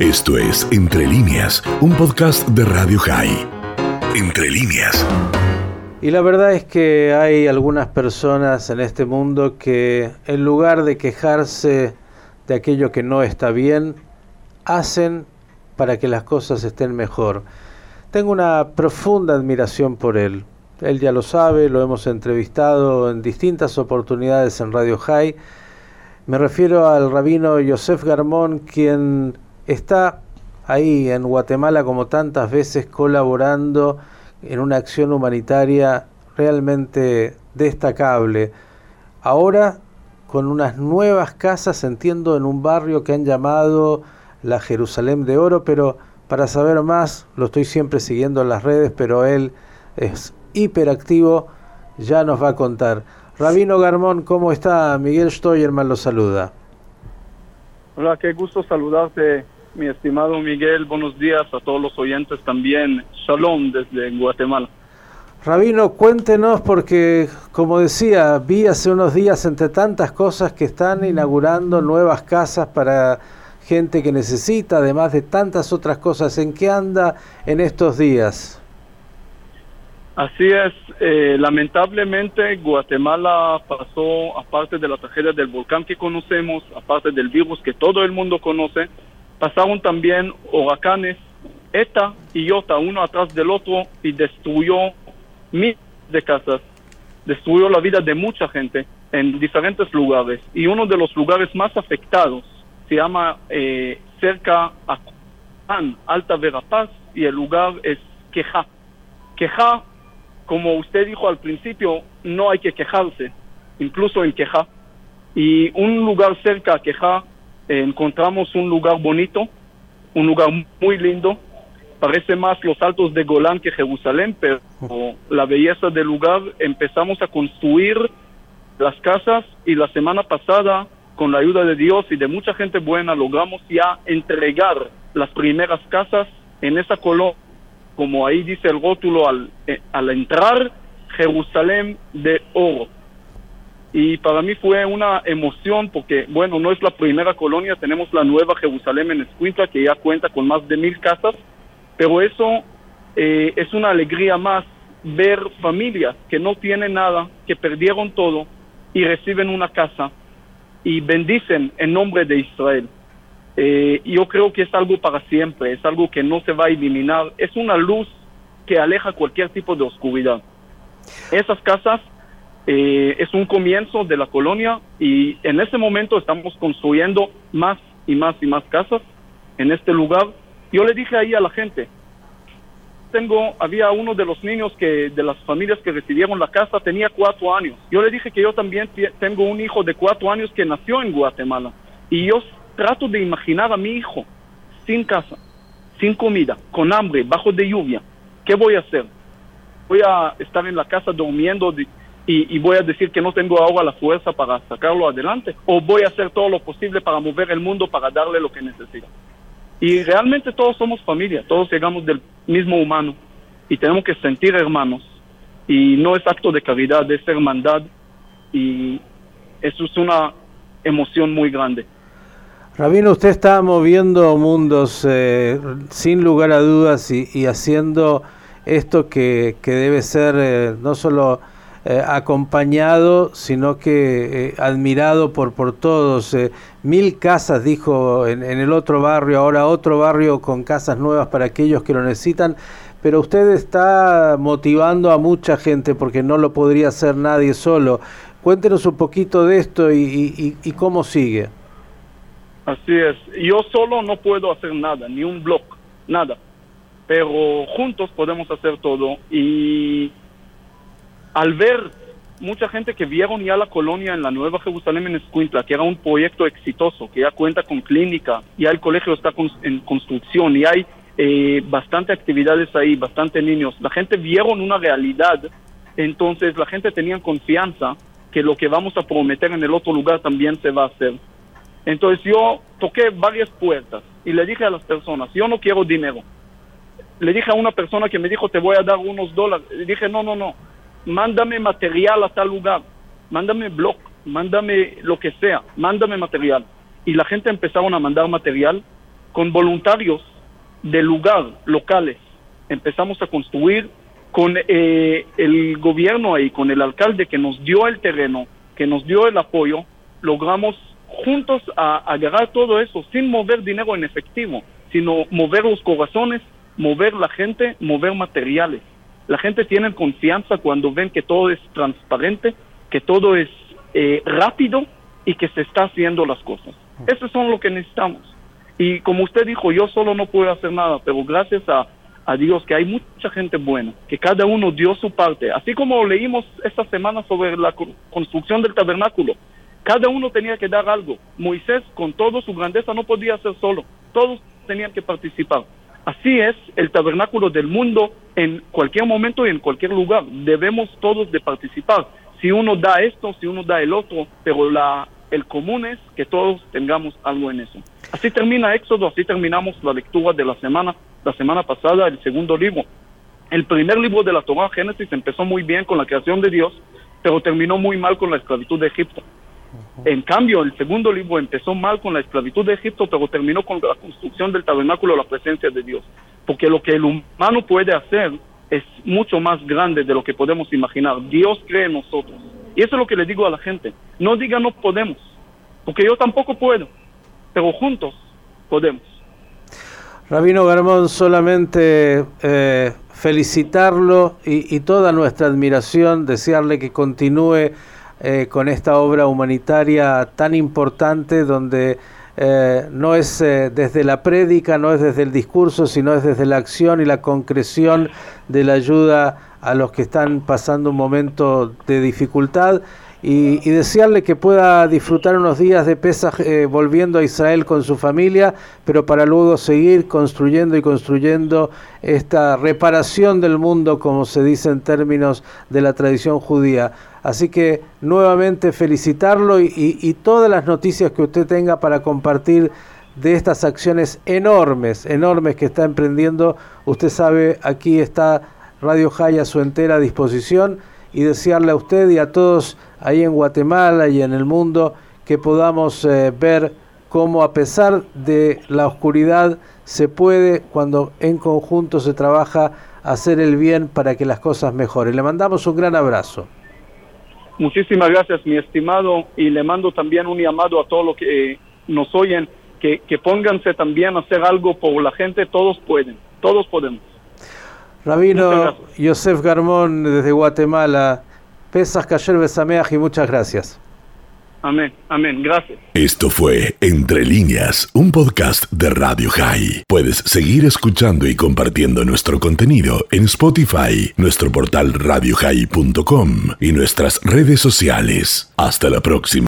Esto es Entre líneas, un podcast de Radio High. Entre líneas. Y la verdad es que hay algunas personas en este mundo que en lugar de quejarse de aquello que no está bien, hacen para que las cosas estén mejor. Tengo una profunda admiración por él. Él ya lo sabe, lo hemos entrevistado en distintas oportunidades en Radio High. Me refiero al rabino Yosef Garmón, quien está ahí en Guatemala como tantas veces colaborando en una acción humanitaria realmente destacable. Ahora con unas nuevas casas, entiendo, en un barrio que han llamado la Jerusalén de Oro, pero para saber más, lo estoy siempre siguiendo en las redes, pero él es hiperactivo, ya nos va a contar. Rabino Garmón, ¿cómo está? Miguel Stoyerman lo saluda. Hola, qué gusto saludarte, mi estimado Miguel. Buenos días a todos los oyentes también. Shalom desde Guatemala. Rabino, cuéntenos porque, como decía, vi hace unos días entre tantas cosas que están inaugurando nuevas casas para gente que necesita, además de tantas otras cosas. ¿En qué anda en estos días? Así es, eh, lamentablemente Guatemala pasó, aparte de la tragedia del volcán que conocemos, aparte del virus que todo el mundo conoce, pasaron también huracanes ETA y IOTA uno atrás del otro y destruyó miles de casas, destruyó la vida de mucha gente en diferentes lugares y uno de los lugares más afectados se llama eh, cerca a Alta Verapaz y el lugar es Queja. Queja como usted dijo al principio, no hay que quejarse, incluso en Queja. Y un lugar cerca a Queja eh, encontramos un lugar bonito, un lugar muy lindo. Parece más los altos de Golán que Jerusalén, pero la belleza del lugar empezamos a construir las casas y la semana pasada, con la ayuda de Dios y de mucha gente buena, logramos ya entregar las primeras casas en esa colonia como ahí dice el rótulo al, eh, al entrar, Jerusalén de oro. Y para mí fue una emoción porque, bueno, no es la primera colonia, tenemos la nueva Jerusalén en Escuintla que ya cuenta con más de mil casas, pero eso eh, es una alegría más ver familias que no tienen nada, que perdieron todo y reciben una casa y bendicen en nombre de Israel. Eh, yo creo que es algo para siempre, es algo que no se va a eliminar, es una luz que aleja cualquier tipo de oscuridad. Esas casas eh, es un comienzo de la colonia y en ese momento estamos construyendo más y más y más casas en este lugar. Yo le dije ahí a la gente, tengo, había uno de los niños que, de las familias que recibieron la casa, tenía cuatro años. Yo le dije que yo también tengo un hijo de cuatro años que nació en Guatemala. Y yo trato de imaginar a mi hijo sin casa, sin comida, con hambre, bajo de lluvia. ¿Qué voy a hacer? Voy a estar en la casa durmiendo y, voy a decir que no tengo ahora la fuerza para sacarlo adelante. O voy a hacer todo lo posible para mover el mundo, para darle lo que necesita. Y realmente todos somos familia, todos llegamos del mismo humano y tenemos que sentir hermanos. Y no es acto de caridad, es hermandad y eso es una emoción muy grande. Rabino, usted está moviendo mundos eh, sin lugar a dudas y, haciendo esto que, debe ser eh, no solo eh, acompañado, sino que admirado por, por todos. mil casas, dijo en, el otro barrio, ahora otro barrio con casas nuevas para aquellos que lo necesitan. Pero usted está motivando a mucha gente porque no lo podría hacer nadie solo. Cuéntenos un poquito de esto y cómo sigue. Así es. Yo solo no puedo hacer nada, ni un blog, nada. Pero juntos podemos hacer todo. Y al ver mucha gente que vieron ya la colonia en la Nueva Jerusalén en Escuintla, que era un proyecto exitoso, que ya cuenta con clínica, ya el colegio está en construcción y hay eh, bastante actividades ahí, bastante niños. La gente vieron una realidad, entonces la gente tenía confianza que lo que vamos a prometer en el otro lugar también se va a hacer. Entonces yo toqué varias puertas y le dije a las personas, yo no quiero dinero. Le dije a una persona que me dijo, te voy a dar unos dólares. Le dije, no, no, no, mándame material a tal lugar, mándame blog, mándame lo que sea, mándame material. Y la gente empezaron a mandar material con voluntarios del lugar, locales. Empezamos a construir con eh, el gobierno ahí, con el alcalde que nos dio el terreno, que nos dio el apoyo, logramos juntos a, agarrar todo eso sin mover dinero en efectivo, sino mover los corazones, mover la gente, mover materiales. La gente tiene confianza cuando ven que todo es transparente, que todo es eh, rápido y que se está haciendo las cosas. Eso son lo que necesitamos. Y como usted dijo, yo solo no puedo hacer nada, pero gracias a, a Dios que hay mucha gente buena, que cada uno dio su parte. Así como leímos esta semana sobre la construcción del tabernáculo, cada uno tenía que dar algo. Moisés, con toda su grandeza, no podía hacer solo. Todos tenían que participar. Así es el tabernáculo del mundo en cualquier momento y en cualquier lugar. Debemos todos de participar. Si uno da esto, si uno da el otro, pero la, el común es que todos tengamos algo en eso. Así termina Éxodo, así terminamos la lectura de la semana, la semana pasada, el segundo libro. El primer libro de la Torah, Génesis, empezó muy bien con la creación de Dios, pero terminó muy mal con la esclavitud de Egipto. En cambio, el segundo libro empezó mal con la esclavitud de Egipto, pero terminó con la construcción del tabernáculo, la presencia de Dios. Porque lo que el humano puede hacer es mucho más grande de lo que podemos imaginar. Dios cree en nosotros. Y eso es lo que le digo a la gente. No diga no podemos, porque yo tampoco puedo, pero juntos podemos. Rabino Garmón, solamente eh, felicitarlo y, y toda nuestra admiración, desearle que continúe eh, con esta obra humanitaria tan importante donde eh, no es eh, desde la prédica, no es desde el discurso, sino es desde la acción y la concreción de la ayuda a los que están pasando un momento de dificultad y, desearle que pueda disfrutar unos días de Pesaj eh, volviendo a Israel con su familia, pero para luego seguir construyendo y construyendo esta reparación del mundo, como se dice en términos de la tradición judía. Así que nuevamente felicitarlo y, y todas las noticias que usted tenga para compartir de estas acciones enormes, enormes que está emprendiendo. Usted sabe, aquí está Radio Jaya a su entera disposición y desearle a usted y a todos ahí en Guatemala y en el mundo que podamos eh, ver cómo a pesar de la oscuridad se puede, cuando en conjunto se trabaja, hacer el bien para que las cosas mejoren. Le mandamos un gran abrazo. Muchísimas gracias, mi estimado, y le mando también un llamado a todos los que eh, nos oyen, que, que pónganse también a hacer algo por la gente, todos pueden, todos podemos. Rabino Yosef Garmón desde Guatemala, Pesas Cayer Besameaj y muchas gracias. Amén, amén, gracias. Esto fue Entre líneas, un podcast de Radio High. Puedes seguir escuchando y compartiendo nuestro contenido en Spotify, nuestro portal radiohigh.com y nuestras redes sociales. Hasta la próxima.